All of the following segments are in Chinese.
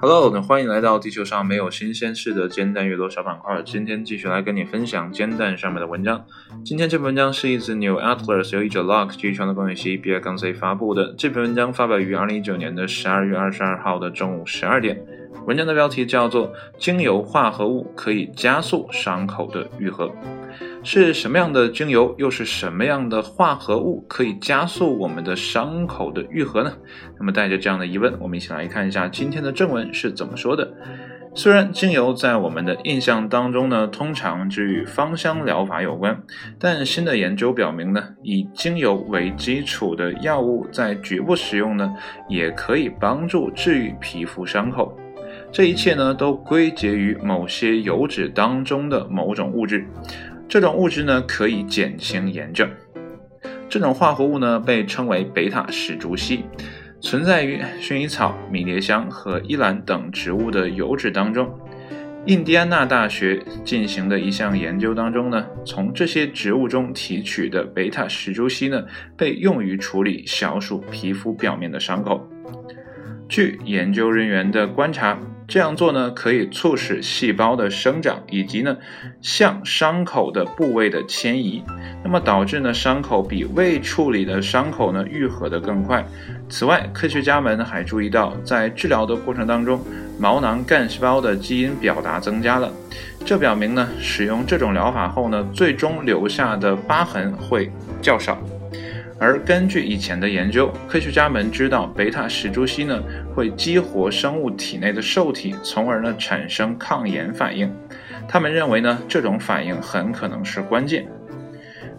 Hello，那欢迎来到地球上没有新鲜事的煎蛋阅读小板块。今天继续来跟你分享煎蛋上面的文章。今天这篇文章是一则 New Atlas 由译者 Lock 基于传统工业系比尔刚 C 发布的。这篇文章发表于二零一九年的十二月二十二号的中午十二点。文章的标题叫做《精油化合物可以加速伤口的愈合》。是什么样的精油，又是什么样的化合物可以加速我们的伤口的愈合呢？那么带着这样的疑问，我们一起来看一下今天的正文是怎么说的。虽然精油在我们的印象当中呢，通常只与芳香疗法有关，但新的研究表明呢，以精油为基础的药物在局部使用呢，也可以帮助治愈皮肤伤口。这一切呢，都归结于某些油脂当中的某种物质。这种物质呢，可以减轻炎症。这种化合物呢，被称为贝塔石竹烯，存在于薰衣草、迷迭香和依兰等植物的油脂当中。印第安纳大学进行的一项研究当中呢，从这些植物中提取的贝塔石竹烯呢，被用于处理小鼠皮肤表面的伤口。据研究人员的观察。这样做呢，可以促使细胞的生长，以及呢向伤口的部位的迁移，那么导致呢伤口比未处理的伤口呢愈合的更快。此外，科学家们还注意到，在治疗的过程当中，毛囊干细胞的基因表达增加了，这表明呢使用这种疗法后呢，最终留下的疤痕会较少。而根据以前的研究，科学家们知道贝塔石竹烯呢会激活生物体内的受体，从而呢产生抗炎反应。他们认为呢这种反应很可能是关键。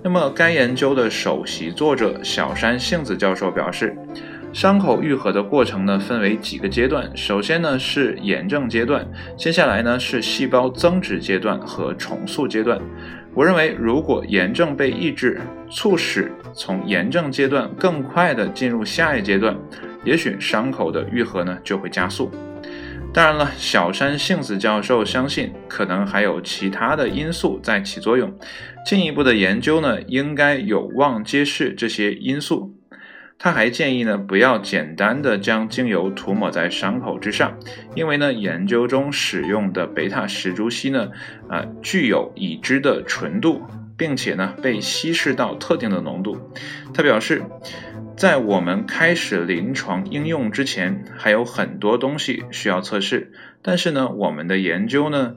那么该研究的首席作者小山幸子教授表示，伤口愈合的过程呢分为几个阶段，首先呢是炎症阶段，接下来呢是细胞增殖阶段和重塑阶段。我认为，如果炎症被抑制，促使从炎症阶段更快地进入下一阶段，也许伤口的愈合呢就会加速。当然了，小山幸子教授相信，可能还有其他的因素在起作用。进一步的研究呢，应该有望揭示这些因素。他还建议呢，不要简单的将精油涂抹在伤口之上，因为呢，研究中使用的贝塔石竹烯呢，啊，具有已知的纯度，并且呢，被稀释到特定的浓度。他表示，在我们开始临床应用之前，还有很多东西需要测试，但是呢，我们的研究呢。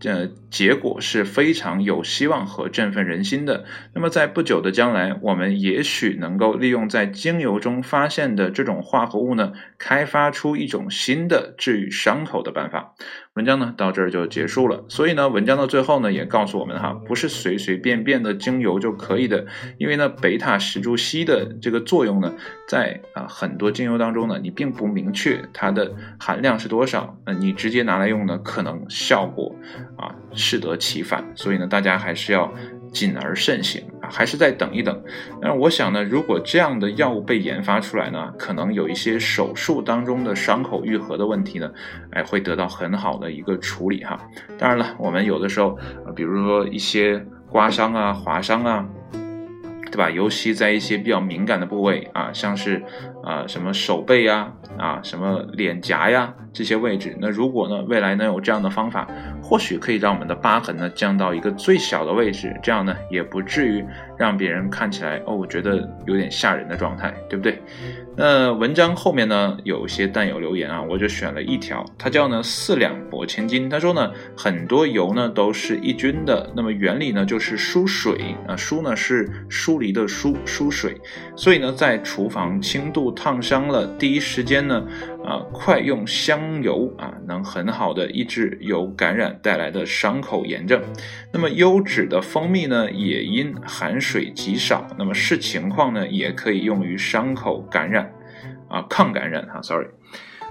这结果是非常有希望和振奋人心的。那么，在不久的将来，我们也许能够利用在精油中发现的这种化合物呢，开发出一种新的治愈伤口的办法。文章呢到这儿就结束了，所以呢，文章的最后呢也告诉我们哈，不是随随便便的精油就可以的，因为呢，贝塔石竹烯的这个作用呢，在啊很多精油当中呢，你并不明确它的含量是多少，那你直接拿来用呢，可能效果啊适得其反，所以呢，大家还是要。谨而慎行啊，还是再等一等。但是我想呢，如果这样的药物被研发出来呢，可能有一些手术当中的伤口愈合的问题呢，哎，会得到很好的一个处理哈。当然了，我们有的时候，比如说一些刮伤啊、划伤啊。对吧？尤其在一些比较敏感的部位啊，像是啊什么手背呀，啊什么脸颊呀这些位置，那如果呢未来能有这样的方法，或许可以让我们的疤痕呢降到一个最小的位置，这样呢也不至于让别人看起来哦，我觉得有点吓人的状态，对不对？那文章后面呢，有一些弹友留言啊，我就选了一条，它叫呢四两拨千斤。他说呢，很多油呢都是抑菌的，那么原理呢就是疏水啊，疏呢是疏离的疏，疏水。所以呢，在厨房轻度烫伤了第一时间呢，啊，快用香油啊，能很好的抑制由感染带来的伤口炎症。那么优质的蜂蜜呢，也因含水极少，那么视情况呢，也可以用于伤口感染。啊，抗感染哈，sorry，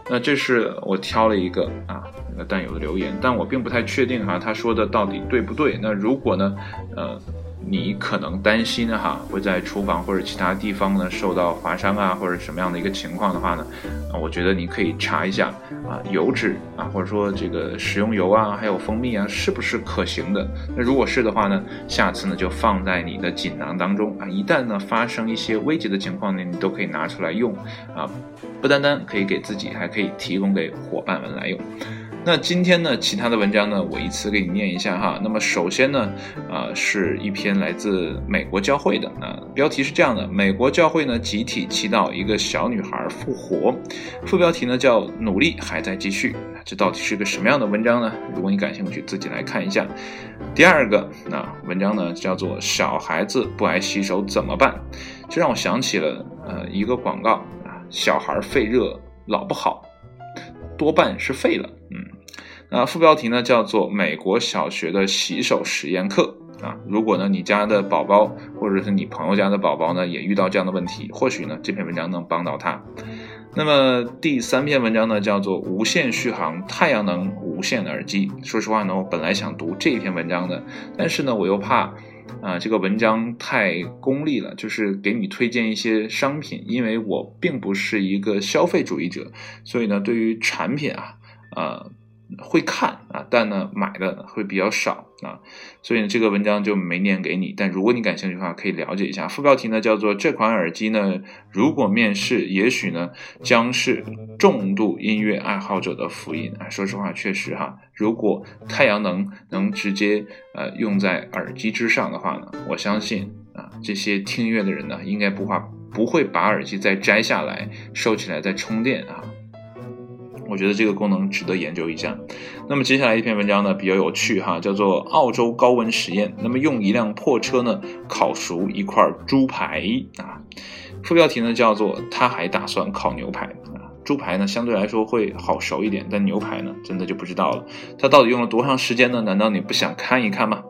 那这是我挑了一个啊那个弹友的留言，但我并不太确定哈，他说的到底对不对？那如果呢，呃，你可能担心的哈，会在厨房或者其他地方呢受到划伤啊，或者什么样的一个情况的话呢，啊，我觉得你可以查一下啊，油脂啊，或者说这个食用油啊，还有蜂蜜啊，是不是可行的？那如果是的话呢，下次呢就放在你的锦囊当中啊，一旦呢发生一些危急的情况呢，你都可以拿出来用啊，不单单可以给自己，还可以提供给伙伴们来用。那今天呢，其他的文章呢，我依次给你念一下哈。那么首先呢，啊，是一篇来自美国教会的啊，标题是这样的：美国教会呢集体祈祷一个小女孩复活。副标题呢叫“努力还在继续”。这到底是个什么样的文章呢？如果你感兴趣，自己来看一下。第二个，那文章呢叫做“小孩子不爱洗手怎么办”。这让我想起了呃一个广告啊，小孩肺热老不好，多半是废了。嗯。那副标题呢，叫做《美国小学的洗手实验课》啊。如果呢，你家的宝宝或者是你朋友家的宝宝呢，也遇到这样的问题，或许呢，这篇文章能帮到他。那么第三篇文章呢，叫做《无线续航太阳能无线耳机》。说实话呢，我本来想读这篇文章的，但是呢，我又怕啊，这个文章太功利了，就是给你推荐一些商品，因为我并不是一个消费主义者，所以呢，对于产品啊，呃。会看啊，但呢买的会比较少啊，所以呢这个文章就没念给你。但如果你感兴趣的话，可以了解一下。副标题呢叫做这款耳机呢，如果面世，也许呢将是重度音乐爱好者的福音啊。说实话，确实哈，如果太阳能能直接呃用在耳机之上的话呢，我相信啊这些听音乐的人呢，应该不怕不会把耳机再摘下来收起来再充电啊。我觉得这个功能值得研究一下。那么接下来一篇文章呢比较有趣哈，叫做澳洲高温实验。那么用一辆破车呢烤熟一块猪排啊。副标题呢叫做他还打算烤牛排啊。猪排呢相对来说会好熟一点，但牛排呢真的就不知道了。他到底用了多长时间呢？难道你不想看一看吗？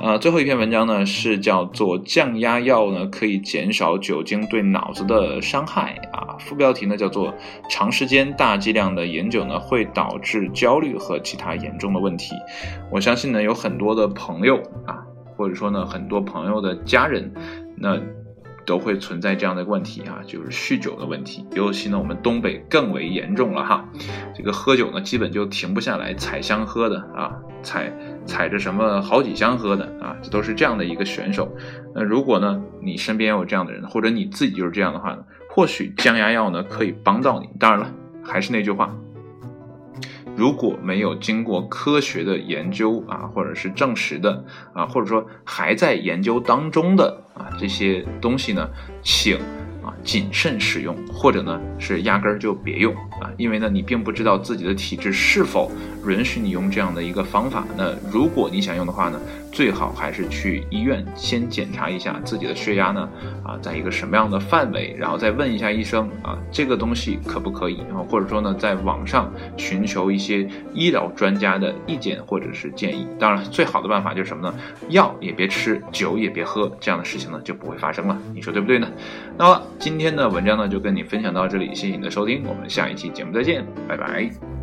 呃，最后一篇文章呢是叫做降压药呢可以减少酒精对脑子的伤害啊。副标题呢叫做长时间大剂量的饮酒呢会导致焦虑和其他严重的问题。我相信呢有很多的朋友啊，或者说呢很多朋友的家人，那。都会存在这样的问题啊，就是酗酒的问题，尤其呢我们东北更为严重了哈。这个喝酒呢基本就停不下来，采香喝的啊，采采着什么好几箱喝的啊，这都是这样的一个选手。那如果呢你身边有这样的人，或者你自己就是这样的话呢，或许降压药呢可以帮到你。当然了，还是那句话。如果没有经过科学的研究啊，或者是证实的啊，或者说还在研究当中的啊这些东西呢，请啊。谨慎使用，或者呢是压根儿就别用啊，因为呢你并不知道自己的体质是否允许你用这样的一个方法。那如果你想用的话呢，最好还是去医院先检查一下自己的血压呢啊，在一个什么样的范围，然后再问一下医生啊，这个东西可不可以？然后或者说呢，在网上寻求一些医疗专家的意见或者是建议。当然，最好的办法就是什么呢？药也别吃，酒也别喝，这样的事情呢就不会发生了。你说对不对呢？那么。今天的文章呢，就跟你分享到这里，谢谢你的收听，我们下一期节目再见，拜拜。